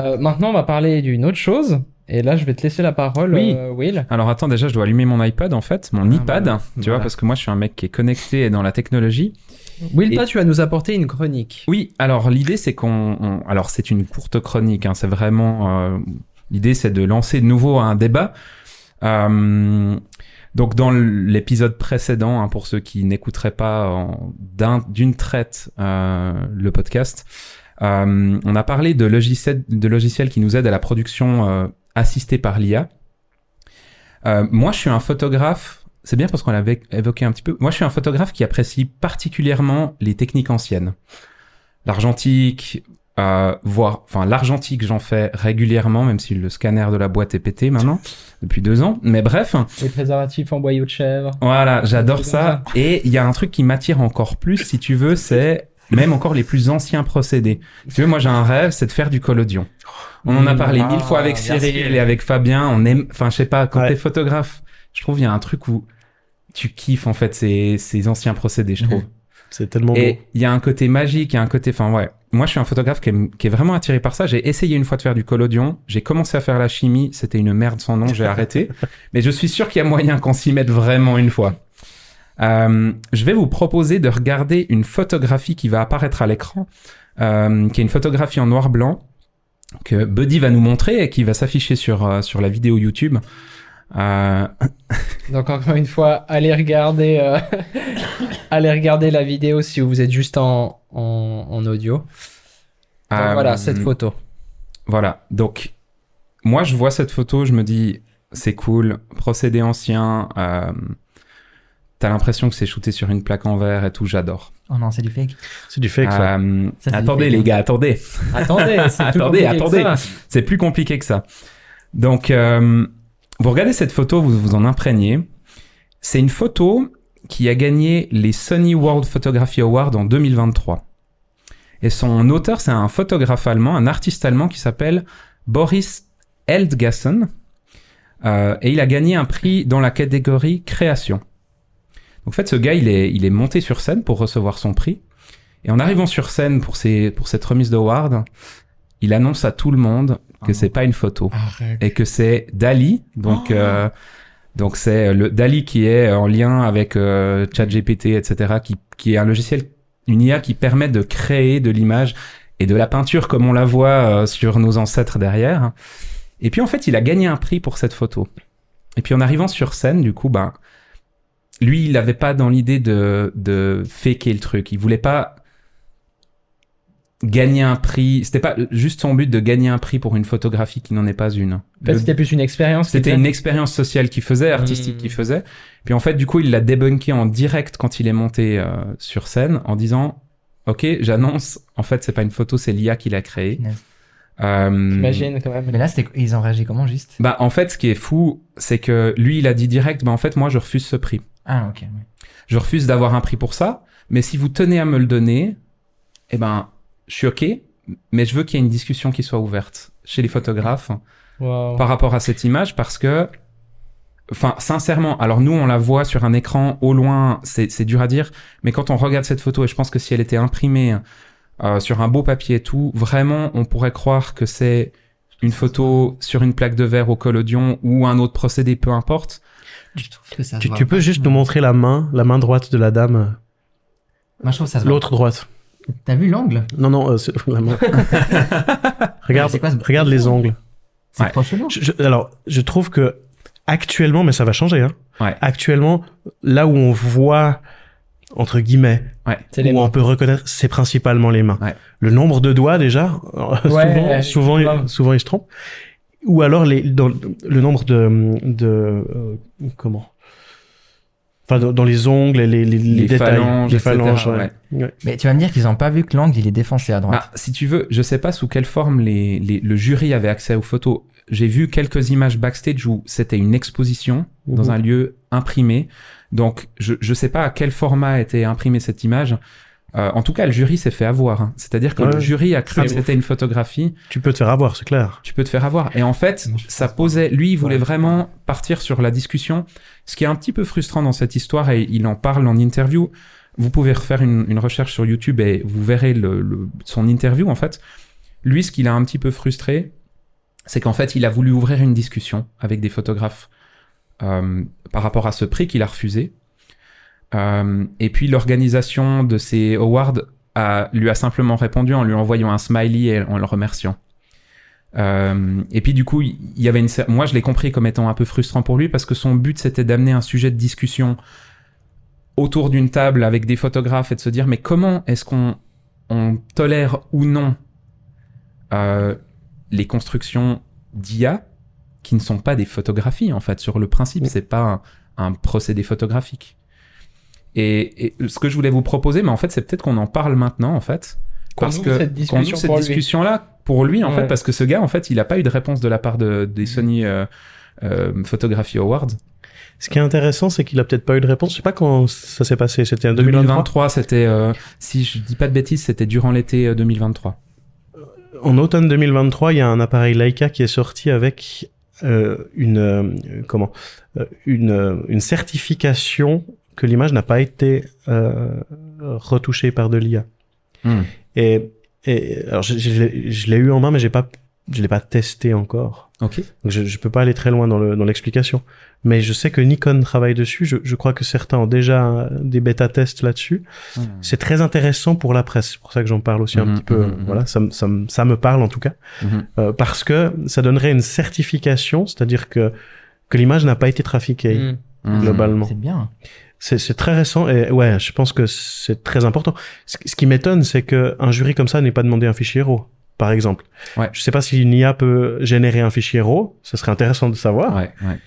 Euh, maintenant, on va parler d'une autre chose. Et là, je vais te laisser la parole, Oui. euh, Will. Alors attends, déjà, je dois allumer mon iPad en fait, mon Ah, iPad, voilà. tu Voilà. vois, parce que moi, je suis un mec qui est connecté et dans la technologie. Will, Et- toi, tu vas nous apporter une chronique. Oui, alors l'idée c'est qu'on, on- alors c'est une courte chronique, hein, c'est vraiment euh, l'idée c'est de lancer de nouveau un débat. Euh, donc dans l'épisode précédent, hein, pour ceux qui n'écouteraient pas d'une traite le podcast, on a parlé de logiciels, de logiciels qui nous aident à la production euh, assistée par l'IA. Euh, moi, je suis un photographe. C'est bien parce qu'on l'avait évoqué un petit peu. Moi, je suis un photographe qui apprécie particulièrement les techniques anciennes. L'argentique, euh, voire, enfin, l'argentique, j'en fais régulièrement, même si le scanner de la boîte est pété maintenant, depuis deux ans. Mais bref, Les préservatifs en boyau de chèvre. voilà, j'adore ça. Et il y a un truc qui m'attire encore plus, si tu veux, c'est même encore les plus anciens procédés. Tu veux, moi j'ai un rêve, c'est de faire du collodion. On en a Mmh, parlé ah, mille fois avec Cyril et avec Fabien. On aime, enfin, je sais pas, quand Ouais. t'es photographe, je trouve il y a un truc où tu kiffes en fait ces, ces anciens procédés, je trouve. C'est tellement beau. Et il y a un côté magique, il y a un côté, enfin ouais. Moi, je suis un photographe qui est, qui est vraiment attiré par ça. J'ai essayé une fois de faire du collodion. J'ai commencé à faire la chimie. C'était une merde sans nom. J'ai arrêté. Mais je suis sûr qu'il y a moyen qu'on s'y mette vraiment une fois. Euh, je vais vous proposer de regarder une photographie qui va apparaître à l'écran, euh, qui est une photographie en noir-blanc que Buddy va nous montrer et qui va s'afficher sur euh, sur la vidéo YouTube. Euh, Donc encore une fois, allez regarder, euh, allez regarder la vidéo si vous êtes juste en, en, en audio. Donc euh, voilà, cette photo. Voilà. Donc, moi, je vois cette photo, je me dis, c'est cool, procédé ancien. T'as l'impression que c'est shooté sur une plaque en verre et tout, j'adore. Oh non, c'est du fake. C'est du fake, ça. Euh, Ça, attendez, du fake, les hein. gars, attendez. Attendez, Attendez, compliqué que attendez. ça. C'est plus compliqué que ça. Donc, euh, vous regardez cette photo, vous vous en imprégnez. C'est une photo qui a gagné les Sony World Photography Awards en 2023. Et son auteur, c'est un photographe allemand, un artiste allemand qui s'appelle Boris Eldgassen. Euh, et il a gagné un prix dans la catégorie création. Donc, en fait, ce gars, il est, il est monté sur scène pour recevoir son prix. Et en arrivant sur scène pour, ses, pour cette remise d'award, il annonce à tout le monde que Ah. c'est pas une photo Arrête. et que c'est Dali. Donc, Oh. euh, donc c'est le Dali qui est en lien avec euh, ChatGPT, etc., qui, qui est un logiciel, une IA qui permet de créer de l'image et de la peinture comme on la voit euh, sur nos ancêtres derrière. Et puis en fait, il a gagné un prix pour cette photo. Et puis en arrivant sur scène, du coup, ben, lui, il n'avait pas dans l'idée de, de faker le truc. Il voulait pas gagner un prix. C'était pas juste son but de gagner un prix pour une photographie qui n'en est pas une. Le- c'était plus une expérience. c'était était- une expérience sociale qu'il faisait, artistique Mm. qu'il faisait. Puis en fait, du coup, il l'a débunké en direct quand il est monté euh, sur scène en disant Ok, j'annonce, en fait, c'est pas une photo, c'est l'IA qui l'a créée. Euh, Imagine quand même. Mais là, c'était... ils ont réagi comment juste? Bah, en fait, ce qui est fou, c'est que lui, il a dit direct Bah, en fait, moi, je refuse ce prix. Ah, ok. Je refuse d'avoir un prix pour ça, mais si vous tenez à me le donner, eh ben, je suis OK, mais je veux qu'il y ait une discussion qui soit ouverte chez les photographes. Wow. par rapport à cette image parce que, enfin, sincèrement, alors nous, on la voit sur un écran au loin, c'est c'est dur à dire, mais quand on regarde cette photo, et je pense que si elle était imprimée euh, sur un beau papier et tout, vraiment, on pourrait croire que c'est une photo sur une plaque de verre au collodion ou un autre procédé, peu importe. Que ça Tu, voit tu peux pas. juste nous montrer la main, la main droite de la dame, Moi, je trouve que ça se voit. l'autre droite. T'as vu l'angle? Non, non, euh, c'est- la main. regarde, C'est quoi ce- regarde les ongles. C'est Ouais. trop chelou. Je- je- alors, je trouve que actuellement, mais ça va changer. Hein, Ouais. Actuellement, là où on voit entre guillemets, C'est les où mains. on peut reconnaître, c'est principalement les mains. Ouais. Le nombre de doigts déjà, euh, Ouais, souvent, souvent, souvent ils se trompent. Ou alors les, dans le nombre de, de euh, comment? Enfin, dans, dans les ongles, et les, les, les Les détails, phalanges, les phalanges. ouais. ouais. Ouais. Mais tu vas me dire qu'ils ont pas vu que l'angle, il est défoncé à droite. Bah, si tu veux, je sais pas sous quelle forme les, les- le jury avait accès aux photos. J'ai vu quelques images backstage où c'était une exposition dans Mhm. un lieu imprimé. Donc, je, je sais pas à quel format a été imprimée cette image. Euh, en tout cas, le jury s'est fait avoir. hein. C'est-à-dire que Ouais. le jury a cru que c'était une photographie. Tu peux te faire avoir, c'est clair. Tu peux te faire avoir. Et en fait, ça posait. Lui, il voulait Ouais. vraiment partir sur la discussion. Ce qui est un petit peu frustrant dans cette histoire, et il en parle en interview. Vous pouvez refaire une, une recherche sur YouTube et vous verrez le, le- son interview. En fait, lui, ce qui l'a un petit peu frustré, c'est qu'en fait, il a voulu ouvrir une discussion avec des photographes euh, par rapport à ce prix qu'il a refusé. Euh, et puis l'organisation de ces awards a, lui a simplement répondu en lui envoyant un smiley et en le remerciant. Euh, et puis du coup, il y avait une, moi je l'ai compris comme étant un peu frustrant pour lui parce que son but c'était d'amener un sujet de discussion autour d'une table avec des photographes et de se dire mais comment est-ce qu'on on tolère ou non euh, les constructions d'IA qui ne sont pas des photographies en fait sur le principe c'est pas un, un procédé photographique et, et ce que je voulais vous proposer mais en fait c'est peut-être qu'on en parle maintenant en fait parce que cette discussion cette pour lui. discussion là pour lui en Ouais. fait parce que ce gars en fait il a pas eu de réponse de la part de, des Sony euh, euh, Photography Awards Ce qui est intéressant, c'est qu'il a peut-être pas eu de réponse. Je sais pas quand ça s'est passé. C'était en 2023. 2023 c'était euh, si je dis pas de bêtises c'était durant l'été euh, 2023 En automne 2023, il y a un appareil Leica qui est sorti avec euh, une euh, comment euh, une euh, une certification que l'image n'a pas été euh, retouchée par de l'IA. Hmm. Et, et alors je, je l'ai- je l'ai eu en main, mais j'ai pas je l'ai pas testé encore. ok Donc je, je peux pas aller très loin dans le dans l'explication. Mais je sais que Nikon travaille dessus. Je, je crois que certains ont déjà des bêta tests là-dessus. Hmm. C'est très intéressant pour la presse. C'est pour ça que j'en parle aussi un Mhm, petit peu. Voilà, ça, me- ça, me- ça me parle en tout cas. Euh, parce que ça donnerait une certification, c'est-à-dire que, que l'image n'a pas été trafiquée globalement. C'est bien. C'est très récent et ouais, je pense que c'est très important. Ce, ce qui m'étonne, c'est que un jury comme ça n'ait pas demandé un fichier RAW, par exemple. Ouais. Je sais pas si une IA peut générer un fichier RAW, ce serait intéressant de savoir. ouais ouais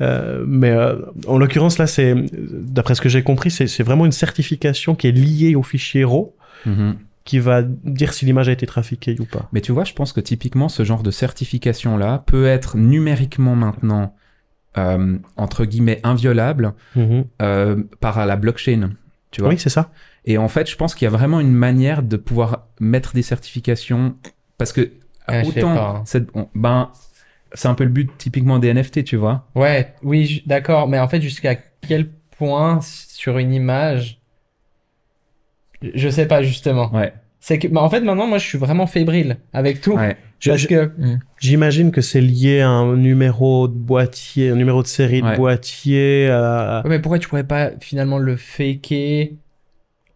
Euh, mais euh, en l'occurrence là, c'est d'après ce que j'ai compris, c'est vraiment une certification qui est liée au fichier RAW Mhm. qui va dire si l'image a été trafiquée ou pas. Mais tu vois, je pense que typiquement, ce genre de certification-là peut être numériquement maintenant, euh, entre guillemets, inviolable Mhm. euh, par la blockchain. Tu vois Oui, c'est ça. Et en fait, je pense qu'il y a vraiment une manière de pouvoir mettre des certifications parce que sais autant, hein. on- ben, c'est un peu le but typiquement des NFT, tu vois. Ouais, oui, d'accord, mais en fait, jusqu'à quel point sur une image, je sais pas justement. Ouais, C'est que, bah, en fait, maintenant, moi, je suis vraiment fébrile avec tout, ouais. Parce que, J'imagine que c'est lié à un numéro de boîtier, un numéro de série Ouais. de boîtier. Ouais, mais pourquoi tu pourrais pas finalement le faker?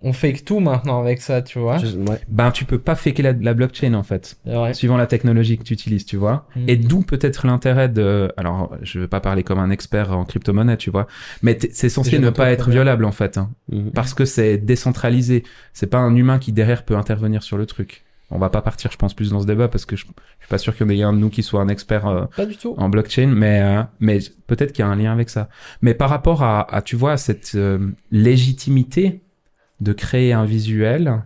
On fake tout maintenant avec ça, tu vois. je- ouais. Ben, tu peux pas faker la, la blockchain en fait. Suivant la technologie que tu utilises, tu vois. Mm. Et d'où peut-être l'intérêt de... Alors, je veux pas parler comme un expert en crypto-monnaie, tu vois, mais t- c'est censé ne pas être violable, en fait, hein, Mhm. parce que c'est décentralisé. C'est pas un humain qui, derrière, peut intervenir sur le truc. On va pas partir, je pense, plus dans ce débat, parce que je, je suis pas sûr qu'il y en ait un de nous qui soit un expert euh, Pas du tout. en blockchain, mais, euh, mais peut-être qu'il y a un lien avec ça. Mais par rapport à, à tu vois, cette euh, légitimité de créer un visuel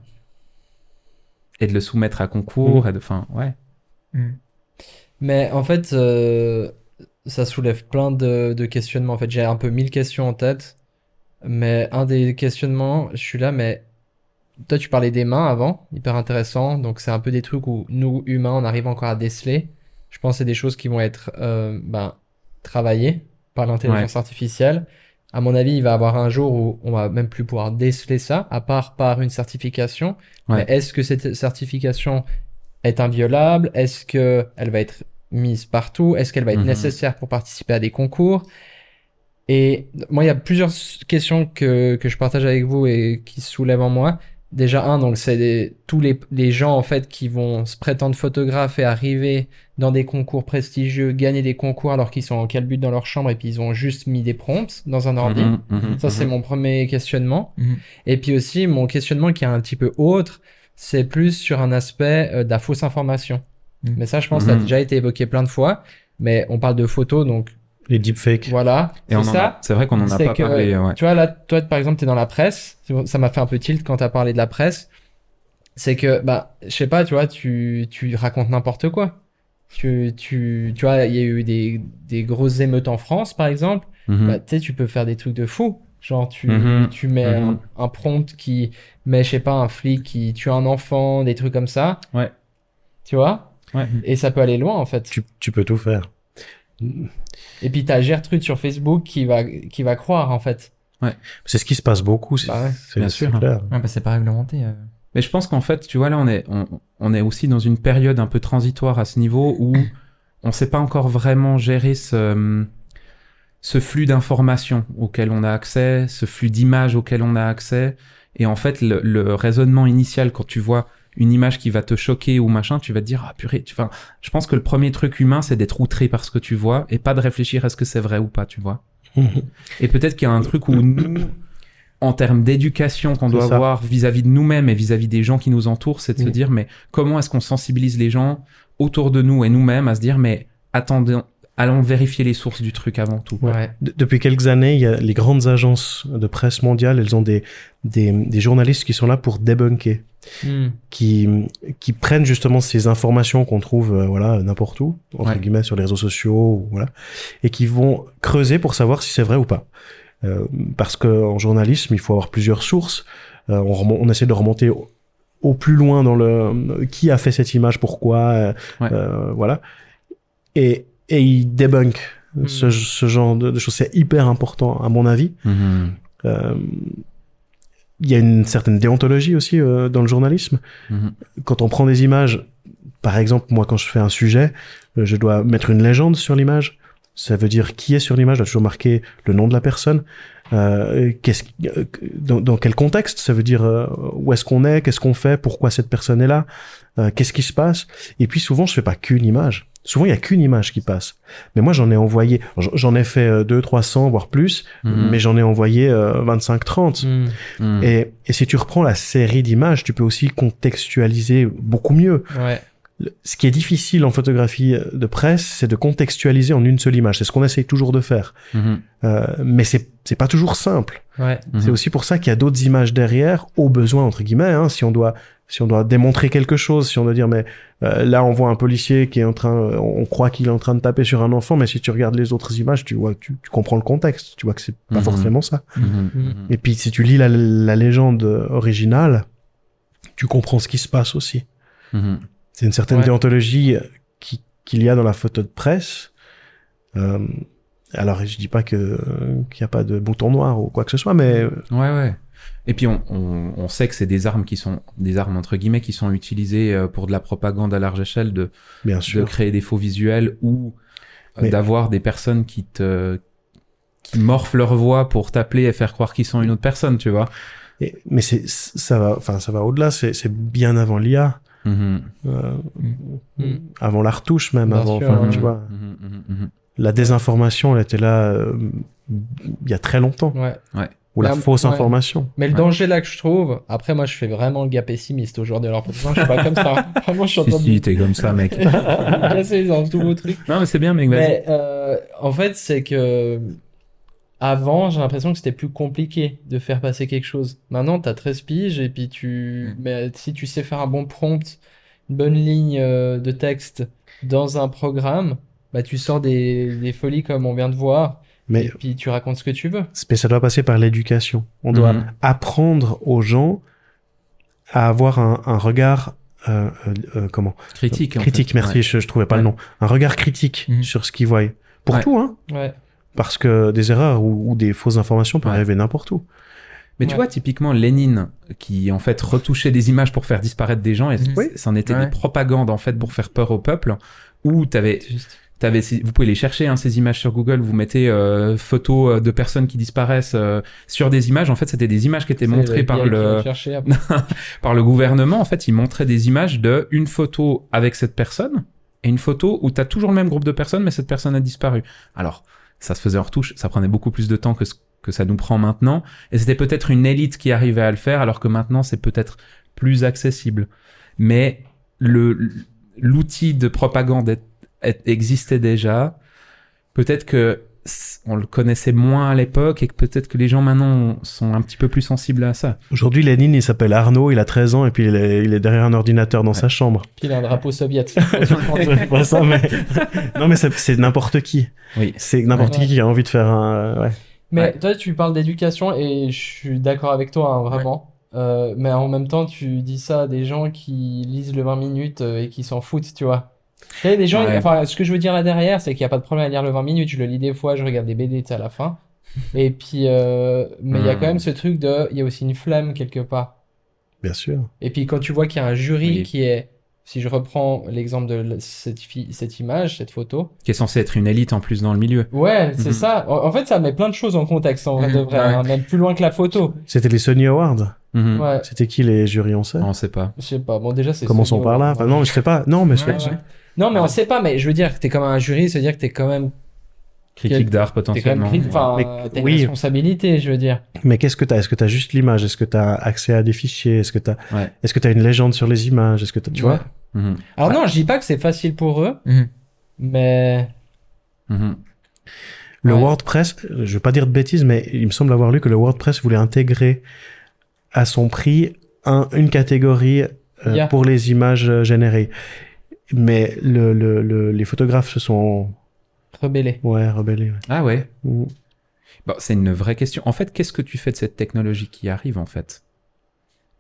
et de le soumettre à concours, Mhm. et de... Enfin, ouais. Mais en fait, ça soulève plein de, de questionnements. En fait, j'ai un peu mille questions en tête. Mais un des questionnements, je suis là, mais toi, tu parlais des mains avant, hyper intéressant. Donc, c'est un peu des trucs où nous, humains, on arrive encore à déceler. Je pense que c'est des choses qui vont être euh, ben, travaillées par l'intelligence artificielle. À mon avis, il va y avoir un jour où on va même plus pouvoir déceler ça, à part par une certification. Ouais. Mais est-ce que cette certification est inviolable? Est-ce que elle va être mise partout? Est-ce qu'elle va être Mhm. nécessaire pour participer à des concours? Et moi, il y a plusieurs questions que, que je partage avec vous et qui se soulèvent en moi. Déjà, un, donc, c'est tous les, les gens, en fait, qui vont se prétendre photographes et arriver dans des concours prestigieux, gagner des concours alors qu'ils sont en calbut dans leur chambre et puis ils ont juste mis des prompts dans un ordi. Mhm, mhm, Ça, c'est mhm. mon premier questionnement. Et puis aussi, mon questionnement qui est un petit peu autre, c'est plus sur un aspect euh, de la fausse information. Mais ça, je pense, ça a déjà été évoqué plein de fois. Mais on parle de photos, donc Les deepfakes. voilà. Et on ça. c'est vrai qu'on en a pas que, parlé. Ouais. Tu vois, là, toi, par exemple, tu es dans la presse. Ça m'a fait un peu tilt quand tu as parlé de la presse. C'est que, bah, je sais pas, tu vois, tu, tu racontes n'importe quoi. Tu, tu, tu vois, il y a eu des, des grosses émeutes en France, par exemple. Mhm. Bah, tu sais, tu peux faire des trucs de fou. Genre, tu, Mhm. tu mets Mhm. un, un prompt qui met, je sais pas, un flic qui tue un enfant, des trucs comme ça. Ouais. Tu vois? Ouais. Et ça peut aller loin, en fait. Tu, tu peux tout faire. Et puis, t'as Gertrude sur Facebook qui va, qui va croire, en fait. C'est ce qui se passe beaucoup. c'est- Bah ouais. c'est Bien c'est sûr. clair. Ouais, bah, c'est pas réglementé. euh. Mais je pense qu'en fait, tu vois, là, on est, on, on est aussi dans une période un peu transitoire à ce niveau où on sait pas encore vraiment gérer ce, ce flux d'informations auquel on a accès, ce flux d'images auquel on a accès. Et en fait, le, le raisonnement initial, quand tu vois une image qui va te choquer ou machin, tu vas te dire, ah purée, tu, enfin, je pense que le premier truc humain, c'est d'être outré par ce que tu vois et pas de réfléchir à ce que c'est vrai ou pas, tu vois. Et peut-être qu'il y a un truc où nous, en termes d'éducation qu'on doit ça. avoir vis-à-vis de nous-mêmes et vis-à-vis des gens qui nous entourent, c'est de se Mhm. dire, mais comment est-ce qu'on sensibilise les gens autour de nous et nous-mêmes à se dire, mais attendez, allons vérifier les sources du truc avant tout. Ouais. De- depuis quelques années, il y a les grandes agences de presse mondiale, elles ont des, des, des journalistes qui sont là pour débunker, Hmm. qui, qui prennent justement ces informations qu'on trouve euh, voilà n'importe où, entre Ouais. guillemets sur les réseaux sociaux, voilà, et qui vont creuser pour savoir si c'est vrai ou pas. Euh, parce que en journalisme, il faut avoir plusieurs sources. Euh, on, remon- on essaie de remonter au, au plus loin dans le qui a fait cette image, pourquoi, euh, Ouais. euh, voilà. Et, et ils débunkent Hmm. ce, ce genre de, de choses. C'est hyper important à mon avis. Mhm. Euh, Il y a une certaine déontologie aussi euh, dans le journalisme. Mhm. Quand on prend des images, par exemple, moi quand je fais un sujet, euh, je dois mettre une légende sur l'image. Ça veut dire qui est sur l'image, je dois toujours marquer le nom de la personne. Euh, qu'est-ce, dans, dans quel contexte Ça veut dire euh, où est-ce qu'on est, qu'est-ce qu'on fait, pourquoi cette personne est là, euh, qu'est-ce qui se passe? Et puis souvent, je fais pas qu'une image. Souvent, il y a qu'une image qui passe. Mais moi, j'en ai envoyé, j'en ai fait euh, 2, 300, voire plus, Mhm. mais j'en ai envoyé euh, 25, 30. Hmm. Mhm. Et, et si tu reprends la série d'images, tu peux aussi contextualiser beaucoup mieux. Ouais. Ce qui est difficile en photographie euh, de presse, c'est de contextualiser en une seule image. C'est ce qu'on essaye toujours de faire. Mhm. Euh, mais c'est c'est pas toujours simple. Ouais. C'est Mhm. aussi pour ça qu'il y a d'autres images derrière, au besoin entre guillemets. Hein, si on doit si on doit démontrer quelque chose, si on doit dire mais euh, là on voit un policier qui est en train, on croit qu'il est en train de taper sur un enfant, mais si tu regardes les autres images, tu vois, tu, tu comprends le contexte. Tu vois que c'est pas Mhm. forcément ça. Mhm. Mhm. Et puis si tu lis la, la légende originale, tu comprends ce qui se passe aussi. C'est une certaine Ouais. déontologie qui- qu'il y a dans la photo de presse. Euh, alors je dis pas que qu'il n'y a pas de bouton noir ou quoi que ce soit, mais Ouais, ouais. Et puis on, on, on sait que c'est des armes qui sont des armes entre guillemets qui sont utilisées euh, pour de la propagande à large échelle, de, bien de sûr. créer des faux visuels ou euh, Mais- d'avoir des personnes qui te qui leur voix pour t'appeler et faire croire qu'ils sont une autre personne, tu vois. Et- mais c'est ça va, enfin ça va au-delà. C'est c'est bien avant l'IA, Euh, Mm. avant la retouche même, Bien avant. sûr, enfin, ouais. tu vois, la désinformation, elle était là euh, il y a très longtemps. Ouais. Ou la fausse ouais. information. Mais le Ouais. danger là que je trouve, après moi je fais vraiment le gars pessimiste aujourd'hui, alors pourtant je suis pas comme ça. Vraiment je suis en Si, train de si, t'es comme ça, mec. tout trucs. non, mais c'est bien, mec, vas-y. Mais euh, en fait, c'est que avant, j'ai l'impression que c'était plus compliqué de faire passer quelque chose. Maintenant, t'as 13 piges et puis tu. Mm. Mais si tu sais faire un bon prompt, une bonne ligne euh, de texte dans un programme, bah tu sors des, des folies comme on vient de voir Mais et puis tu racontes ce que tu veux. mais ça doit passer par l'éducation. On doit Mhm. apprendre aux gens à avoir un, un regard euh, euh, euh, comment? Critique. en critique. fait. Merci, Ouais. je, je trouvais pas Ouais. le nom. Un regard critique Mhm. sur ce qu'ils voient. Pour Ouais. tout, hein. Ouais. Parce que des erreurs ou, ou des fausses informations peuvent Ouais. arriver n'importe où. Mais tu vois, typiquement, Lénine, qui en fait retouchait des images pour faire disparaître des gens, et Oui. c'en était Ouais. des propagandes en fait pour faire peur au peuple, où t'avais, ces- vous pouvez les chercher, hein, ces images sur Google, vous mettez euh, photos euh, de personnes qui disparaissent euh, sur des images, en fait c'était des images qui étaient montrées par le, par le gouvernement, en fait ils montraient des images de une photo avec cette personne, et une photo où t'as toujours le même groupe de personnes, mais cette personne a disparu. Alors, ça se faisait en retouche, ça prenait beaucoup plus de temps que ce que ça nous prend maintenant, et c'était peut-être une élite qui arrivait à le faire, alors que maintenant c'est peut-être plus accessible. Mais le l'outil de propagande est- est- existait déjà. Peut-être que on le connaissait moins à l'époque et que peut-être que les gens maintenant sont un petit peu plus sensibles à ça. Aujourd'hui, Lénine, il s'appelle Arnaud, il a 13 ans et puis il est, il est derrière un ordinateur dans sa chambre. Puis il a un drapeau pas ça, mais... Non, mais c'est n'importe qui. Oui. C'est n'importe Ouais. qui qui a envie de faire un... Ouais. Mais Ouais. toi, tu parles d'éducation et je suis d'accord avec toi, hein, vraiment. Euh, mais en même temps, tu dis ça à des gens qui lisent le 20 minutes euh, et qui s'en foutent, tu vois. Tu sais, des gens, Ouais. enfin, ce que je veux dire là derrière, c'est qu'il n'y a pas de problème à lire le 20 minutes. Je le lis des fois, je regarde des BD, tu sais, à la fin. Et puis, euh, mais il y a Hmm. quand même ce truc de, il y a aussi une flamme quelque part. Bien sûr. Et puis quand tu vois qu'il y a un jury Oui. qui est, si je reprends l'exemple de cette, image, cette photo, Qui est censé être une élite en plus dans le milieu. ouais, c'est Mhm. ça. En, en fait, ça met plein de choses en contexte en vrai de vrai, ouais. hein, même plus loin que la photo. C'était les Sony Awards. Mhm. Ouais, C'était qui les jurys, on sait On sait pas. je sais pas. Bon, déjà, c'est. Commençons par là. Enfin, non, mais je sais pas. Non, mais ouais. Non, mais on sait pas, mais je veux dire que t'es comme un jury, c'est dire que t'es quand même, Critique d'art t'es quand même, potentiellement. cri- enfin, Mais- t'as une oui. responsabilité, je veux dire. Mais qu'est-ce que t'as? Est-ce que t'as juste l'image? Est-ce que t'as accès à des fichiers? Est-ce que t'as Ouais. Est-ce que t'as une légende sur les images? Est-ce que t'as tu Ouais. vois Mhm. Alors non, je dis pas que c'est facile pour eux, Mhm. mais Mhm. Le Ouais. WordPress, euh, je vais pas dire de bêtises, mais il me semble avoir lu que le WordPress voulait intégrer à son prix un- une catégorie euh, Yeah. pour les images euh, générées. Mais le, le- le- les photographes se sont rebellés. ouais rebellés. ouais. Ah ouais. Ou- Bon, c'est une vraie question. En fait, qu'est-ce que tu fais de cette technologie qui arrive en fait?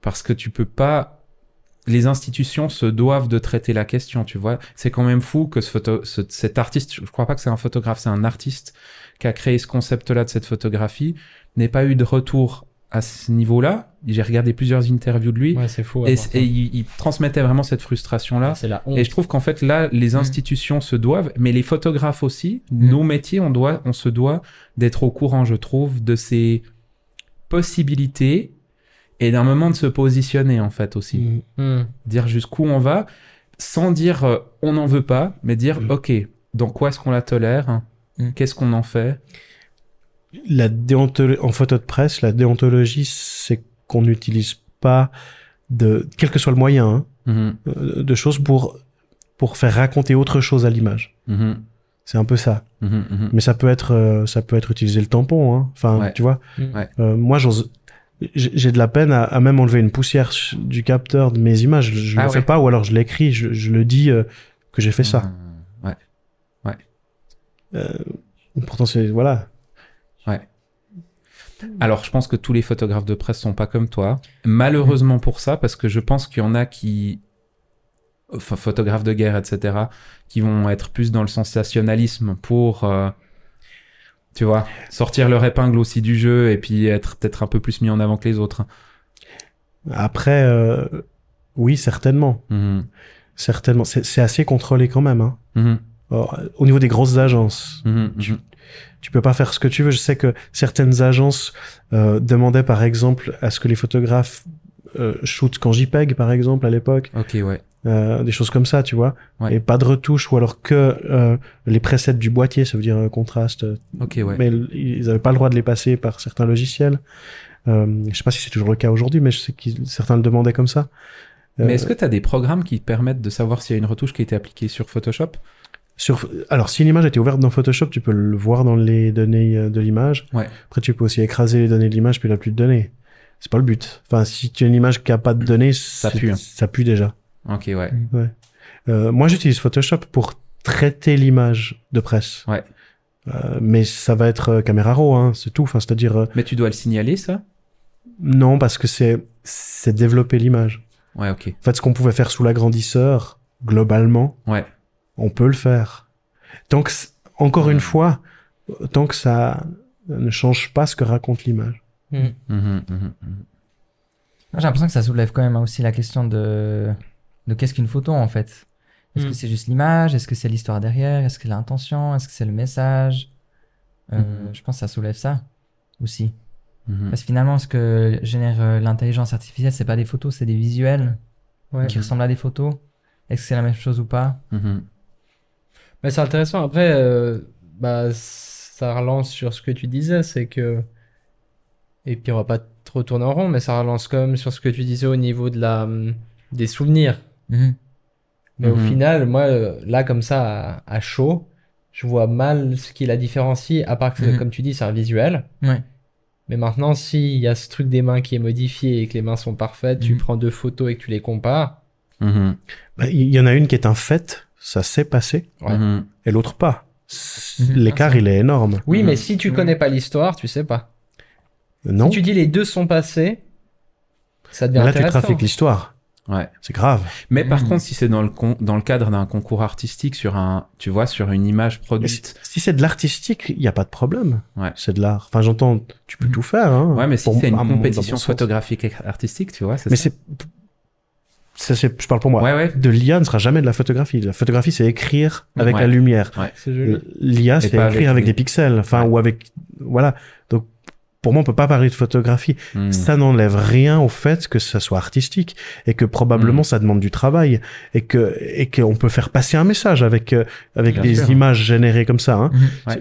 Parce que tu peux pas. Les institutions se doivent de traiter la question, tu vois. C'est quand même fou que ce photo, ce- cet artiste, je crois pas que c'est un photographe, c'est un artiste qui a créé ce concept-là de cette photographie, n'ait pas eu de retour à ce niveau-là. J'ai regardé plusieurs interviews de lui Ouais, c'est fou. et, il, il transmettait vraiment cette frustration-là. c'est la honte. Et je trouve qu'en fait là, les Mm. institutions se doivent, mais les photographes aussi, Mm. nos métiers, on doit, on se doit d'être au courant, je trouve, de ces possibilités et d'un moment de se positionner en fait aussi, Mm. Dire jusqu'où on va, sans dire euh, on n'en veut pas, mais dire ok, donc quoi est-ce qu'on la tolère, qu'est-ce qu'on en fait, La déontologie en photo de presse, la déontologie, c'est qu'on n'utilise pas de quel que soit le moyen hein, Mhm, euh, de choses pour pour faire raconter autre chose à l'image. mhm, C'est un peu ça. mhm. Mais ça peut être euh, ça peut être utiliser le tampon. Hein. Enfin, Ouais. tu vois. Hmm. Ouais. Euh, moi, j'ose. J'ai de la peine à, à même enlever une poussière du capteur de mes images. Je, je Ah le ouais. fais pas, ou alors je l'écris, je, je le dis euh, que j'ai fait ça. Euh, ouais. Euh, pourtant, c'est voilà. Alors, je pense que tous les photographes de presse sont pas comme toi. Malheureusement pour ça, parce que je pense qu'il y en a qui, enfin, photographes de guerre, etc., qui vont être plus dans le sensationnalisme pour, euh, tu vois, sortir leur épingle aussi du jeu et puis être peut-être un peu plus mis en avant que les autres. Après, euh, oui, certainement, Mhm. certainement. C'est assez contrôlé quand même. Hein. Alors, au niveau des grosses agences. Tu- Mhm. Tu peux pas faire ce que tu veux. Je sais que certaines agences euh, demandaient par exemple à ce que les photographes euh, shootent qu'en JPEG par exemple à l'époque, Ok, ouais. euh, des choses comme ça, tu vois, Ouais. et pas de retouches ou alors que euh, les presets du boîtier, ça veut dire euh, contraste, Ok, ouais. mais ils avaient pas le droit de les passer par certains logiciels. Euh, je sais pas si c'est toujours le cas aujourd'hui, mais je sais que certains le demandaient comme ça. Mais est-ce que tu as des programmes qui te permettent de savoir s'il y a une retouche qui a été appliquée sur Photoshop? Sur, alors, si une image était ouverte dans Photoshop, tu peux le voir dans les données euh, de l'image. Ouais. Après, tu peux aussi écraser les données de l'image, puis il n'y a plus de données. C'est pas le but. Enfin, si tu as une image qui a pas de données, ça pue, hein. Ça pue déjà. Ok, ouais. Euh, moi, j'utilise Photoshop pour traiter l'image de presse. Ouais. Euh, mais ça va être euh, caméra raw, hein, c'est tout. Enfin, c'est-à-dire, euh, Mais tu dois le signaler, ça? Non, parce que c'est, c'est développer l'image. Ouais, ok. En fait, ce qu'on pouvait faire sous l'agrandisseur, globalement, Ouais. On peut le faire. Tant que, encore Ouais. une fois, tant que ça ne change pas ce que raconte l'image. Hmm. Mhm, mhm, mhm. Moi, J'ai l'impression que ça soulève quand même aussi la question de, de qu'est-ce qu'une photo en fait? Est-ce Mm. que c'est juste l'image? Est-ce que c'est l'histoire derrière? Est-ce que c'est l'intention? Est-ce que c'est le message? Euh. Je pense que ça soulève ça aussi. Parce que finalement, ce que génère euh, l'intelligence artificielle, c'est pas des photos, c'est des visuels Ouais. qui ressemblent à des photos. Est-ce que c'est la même chose ou pas? Mais c'est intéressant. Après, euh, bah, ça relance sur ce que tu disais, c'est que. Et puis on va pas trop tourner en rond, mais ça relance quand même sur ce que tu disais au niveau de la, hum, des souvenirs. Mhm. Mais au Mhm. final, moi, là, comme ça, à, à chaud, je vois mal ce qui la différencie, à part que, Mhm. comme tu dis, c'est un visuel. Ouais. Mais maintenant, s'il y a ce truc des mains qui est modifié et que les mains sont parfaites, tu prends deux photos et que tu les compares. Bah, Il y en a une qui est un fait, ça s'est passé, Ouais. Mhm. et l'autre pas. Mhm. L'écart, il est énorme. Oui, Mhm. mais si tu connais pas l'histoire, tu sais pas. Non Si tu dis les deux sont passés, ça devient Mais là, tu trafiques l'histoire. Ouais. C'est grave. Mais par contre, si c'est dans le con- dans le cadre d'un concours artistique sur un, tu vois, sur une image Mais si produite. si c'est de l'artistique, il n'y a pas de problème. Ouais. C'est de l'art. Enfin, j'entends, tu peux tout faire. Hein, Ouais, mais si c'est une compétition photographique et artistique, tu vois, c'est Mais c'est, ça, c'est, je parle pour moi. Ouais, ouais. De l'IA ne sera jamais de la photographie. La photographie, c'est écrire avec Ouais. la lumière. C'est joli. L'IA, c'est écrire avec des pixels. Enfin, Ouais. ou avec, voilà. Donc, pour moi, on peut pas parler de photographie. Hmm. Ça n'enlève rien au fait que ça soit artistique et que probablement Mm. ça demande du travail et que et qu'on peut faire passer un message avec euh, avec Bien des sûr. images générées comme ça. Hein. Ouais.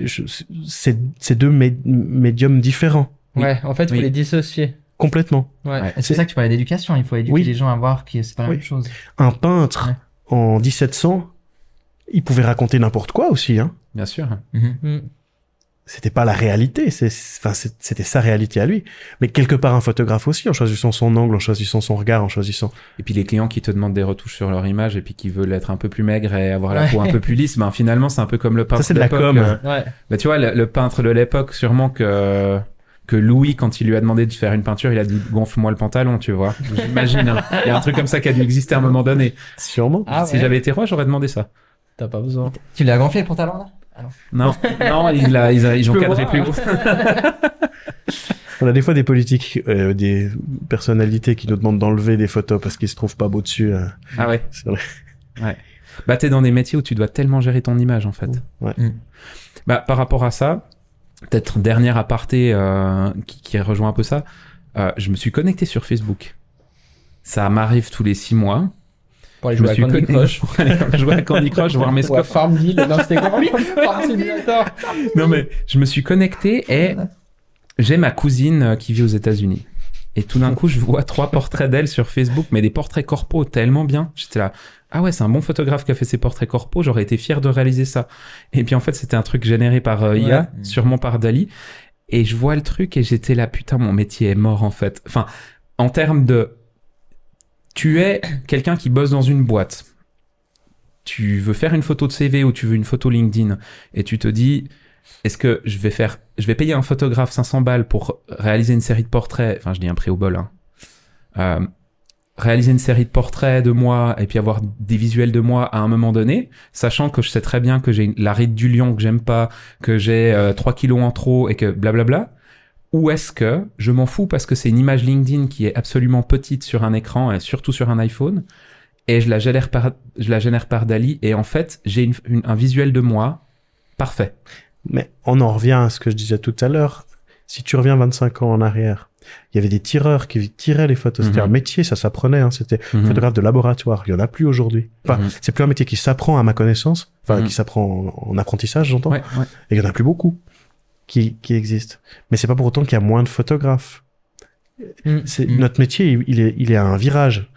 C'est- deux mé- médiums différents Oui. Ouais, en fait, il faut les dissocier. Complètement. Ouais. C'est ça que tu parlais d'éducation? Il faut éduquer Oui. les gens à voir que c'est pas la Oui. même chose. Un peintre Ouais. en 1700, il pouvait raconter n'importe quoi aussi. Hein. Bien sûr. Mhm. Mm. C'était pas la réalité, c'est enfin c'était sa réalité à lui. Mais quelque part un photographe aussi, en choisissant son angle, en choisissant son regard, en choisissant. Et puis les clients qui te demandent des retouches sur leur image et puis qui veulent être un peu plus maigres et avoir la Ouais. peau un peu plus lisse, ben finalement c'est un peu comme le peintre Ça c'est de la l'époque, com. Ouais. Bah tu vois, le, le peintre de l'époque, sûrement que que Louis, quand il lui a demandé de faire une peinture, il a dit gonfle-moi le pantalon, tu vois. J'imagine. hein. Il y a un truc comme ça qui a dû exister à un moment donné. Sûrement. Ah si ouais. j'avais été roi, j'aurais demandé ça. T'as pas besoin. Tu l'as gonflé le pantalon là? Non, non, ils, a- ils, a- ils ont cadré voir. plus haut. On a des fois des politiques, euh, des personnalités qui nous demandent d'enlever des photos parce qu'ils se trouvent pas beaux dessus. euh, Ah ouais. sur les- Bah t'es dans des métiers où tu dois tellement gérer ton image en fait. Ouais. Mm. Bah par rapport à ça, peut-être dernière aparté euh, qui, qui rejoint un peu ça, euh, je me suis connecté sur Facebook. Ça m'arrive tous les six mois. Pour aller Je me jouer à Candy Crush. jouer à Candy Crush, voir mes scores. Farmville. Non, c'était Simulator. Non mais je me suis connecté et j'ai ma cousine euh, qui vit aux États-Unis. Et tout d'un coup, je vois trois portraits d'elle sur Facebook, mais des portraits corpaux tellement bien. J'étais là, ah ouais, c'est un bon photographe qui a fait ces portraits corpaux. J'aurais été fier de réaliser ça. Et puis en fait, c'était un truc généré par euh, IA, Ouais. sûrement par Dali. Et je vois le truc et j'étais là, putain, mon métier est mort en fait. Enfin, en termes de, tu es quelqu'un qui bosse dans une boîte. Tu veux faire une photo de CV ou tu veux une photo LinkedIn et tu te dis, est-ce que je vais faire, je vais payer un photographe 500 balles pour réaliser une série de portraits, enfin je dis un prix au bol, hein. Euh, réaliser une série de portraits de moi et puis avoir des visuels de moi à un moment donné, sachant que je sais très bien que j'ai la ride du lion que j'aime pas, que j'ai euh, 3 kilos en trop et que blablabla, ou est-ce que je m'en fous parce que c'est une image LinkedIn qui est absolument petite sur un écran et surtout sur un iPhone et je la génère par, Dali et en fait j'ai un visuel de moi parfait. Mais on en revient à ce que je disais tout à l'heure. Si tu reviens 25 ans en arrière, il y avait des tireurs qui tiraient les photos. C'était Mhm. un métier, ça s'apprenait. Hein. C'était Mhm. photographe de laboratoire. Il y en a plus aujourd'hui. Enfin, Mhm. c'est plus un métier qui s'apprend à ma connaissance. Enfin, Mhm. qui s'apprend en, en apprentissage, j'entends. Ouais, ouais. Et il y en a plus beaucoup qui, qui existent. Mais c'est pas pour autant qu'il y a moins de photographes. Mm. C'est Mm. notre métier, il- il est, il est à un virage.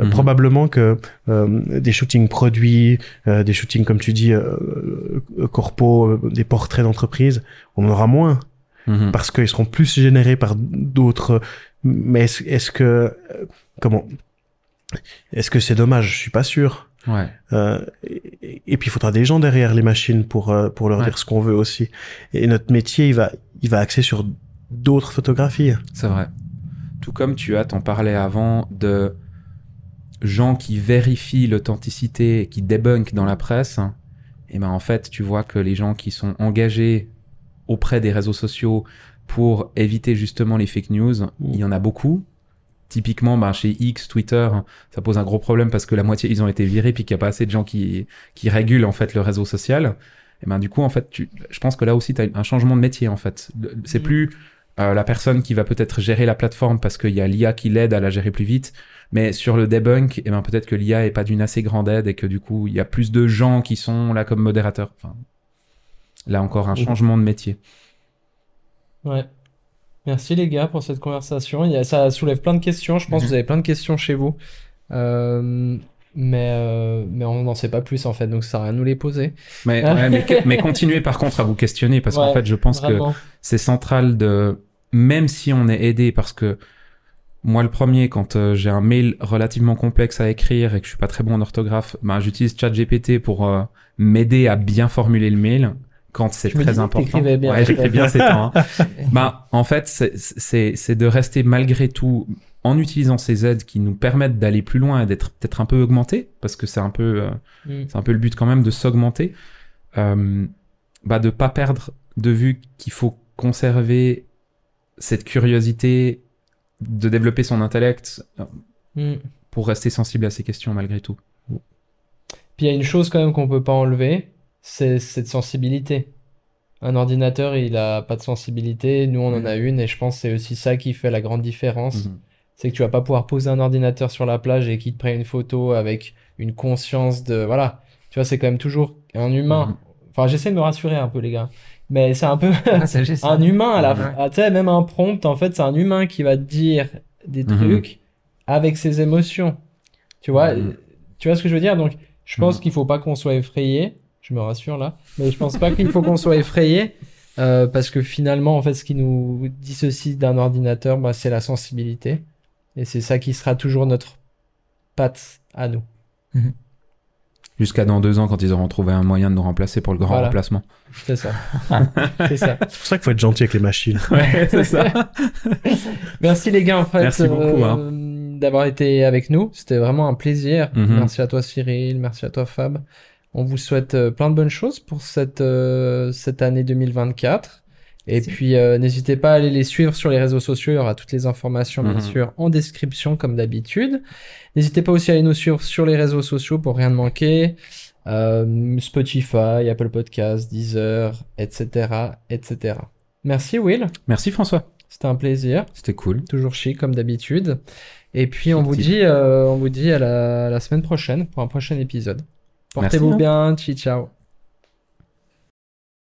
Euh, Mhm. Probablement que euh, des shootings produits, euh, des shootings comme tu dis, euh, euh, corpos, euh, des portraits d'entreprise, on en aura moins Mhm. parce qu'ils seront plus générés par d'autres. Mais est-ce est-ce que comment Est-ce que c'est dommage? Je suis pas sûr. Ouais. Euh, et, et puis il faudra des gens derrière les machines pour pour leur Ouais. dire ce qu'on veut aussi. Et notre métier, il va il va axer sur d'autres photographies. C'est vrai. Tout comme tu as, t'en parlais avant, de gens qui vérifient l'authenticité, qui débunkent dans la presse. Et ben en fait, tu vois que les gens qui sont engagés auprès des réseaux sociaux pour éviter justement les fake news, il y en a beaucoup. Typiquement, ben, chez X, Twitter, ça pose un gros problème parce que la moitié, ils ont été virés puis qu'il n'y a pas assez de gens qui, qui régulent en fait le réseau social. Et ben du coup, en fait, tu, je pense que là aussi, tu as un changement de métier en fait. C'est Mm. plus euh, la personne qui va peut-être gérer la plateforme parce qu'il y a l'IA qui l'aide à la gérer plus vite. Mais sur le debunk, eh ben peut-être que l'IA est pas d'une assez grande aide et que du coup, il y a plus de gens qui sont là comme modérateurs. Enfin, là encore un Mhm. changement de métier. Ouais. Merci les gars pour cette conversation. Il y a- ça soulève plein de questions. Je pense que Mhm. vous avez plein de questions chez vous. Euh, mais, euh, mais on n'en sait pas plus en fait, donc ça sert à nous les poser. Mais, ouais, mais, que- mais continuez par contre à vous questionner parce qu'en fait, je pense que c'est central de même si on est aidé parce que moi le premier quand euh, j'ai un mail relativement complexe à écrire et que je suis pas très bon en orthographe ben j'utilise ChatGPT pour euh, m'aider à bien formuler le mail quand c'est très important bien. ouais j'écris bien ces temps hein. ben en fait c'est de rester malgré tout en utilisant ces aides qui nous permettent d'aller plus loin et d'être peut-être un peu augmentés, parce que c'est un peu, euh, Mm. c'est un peu le but quand même de s'augmenter, euh, bah de pas perdre de vue qu'il faut conserver cette curiosité de développer son intellect euh, Mm. pour rester sensible à ces questions malgré tout. Puis il y a une chose quand même qu'on peut pas enlever, c'est cette sensibilité. Un ordinateur, il a pas de sensibilité, nous on en a une, et je pense que c'est aussi ça qui fait la grande différence. Mhm. C'est que tu vas pas pouvoir poser un ordinateur sur la plage et qu'il te prenne une photo avec une conscience de... Voilà, tu vois, c'est quand même toujours un humain. Enfin, j'essaie de me rassurer un peu, les gars. Mais c'est un peu Ah, un humain à la Ouais. fin. Ah, tu sais, même un prompt, en fait, c'est un humain qui va te dire des Mhm. trucs avec ses émotions. Tu vois, Mhm. tu vois ce que je veux dire? Donc, je pense Mhm. qu'il faut pas qu'on soit effrayé. Je me rassure là. Mais je pense pas qu'il faut qu'on soit effrayé. euh, parce que finalement, en fait, ce qui nous dissocie d'un ordinateur, bah, c'est la sensibilité. Et c'est ça qui sera toujours notre patte à nous. Jusqu'à dans deux ans quand ils auront trouvé un moyen de nous remplacer pour le grand Voilà. remplacement. C'est ça. c'est ça. C'est pour ça qu'il faut être gentil avec les machines. Ouais, c'est ça. Merci les gars, en fait, Merci beaucoup, hein. euh, d'avoir été avec nous. C'était vraiment un plaisir. Mhm. Merci à toi Cyril, merci à toi Fab. On vous souhaite euh, plein de bonnes choses pour cette, euh, cette année 2024. Et puis, euh, n'hésitez pas à aller les suivre sur les réseaux sociaux. Il y aura toutes les informations, bien Mhm. sûr, en description, comme d'habitude. N'hésitez pas aussi à aller nous suivre sur les réseaux sociaux pour rien ne manquer. Euh, Spotify, Apple Podcasts, Deezer, etc., etc. Merci Will. Merci François. C'était un plaisir. C'était cool. Toujours chic comme d'habitude. Et puis on vous dit, euh, on vous dit à la, à la semaine prochaine pour un prochain épisode. Portez-vous bien, ciao ciao.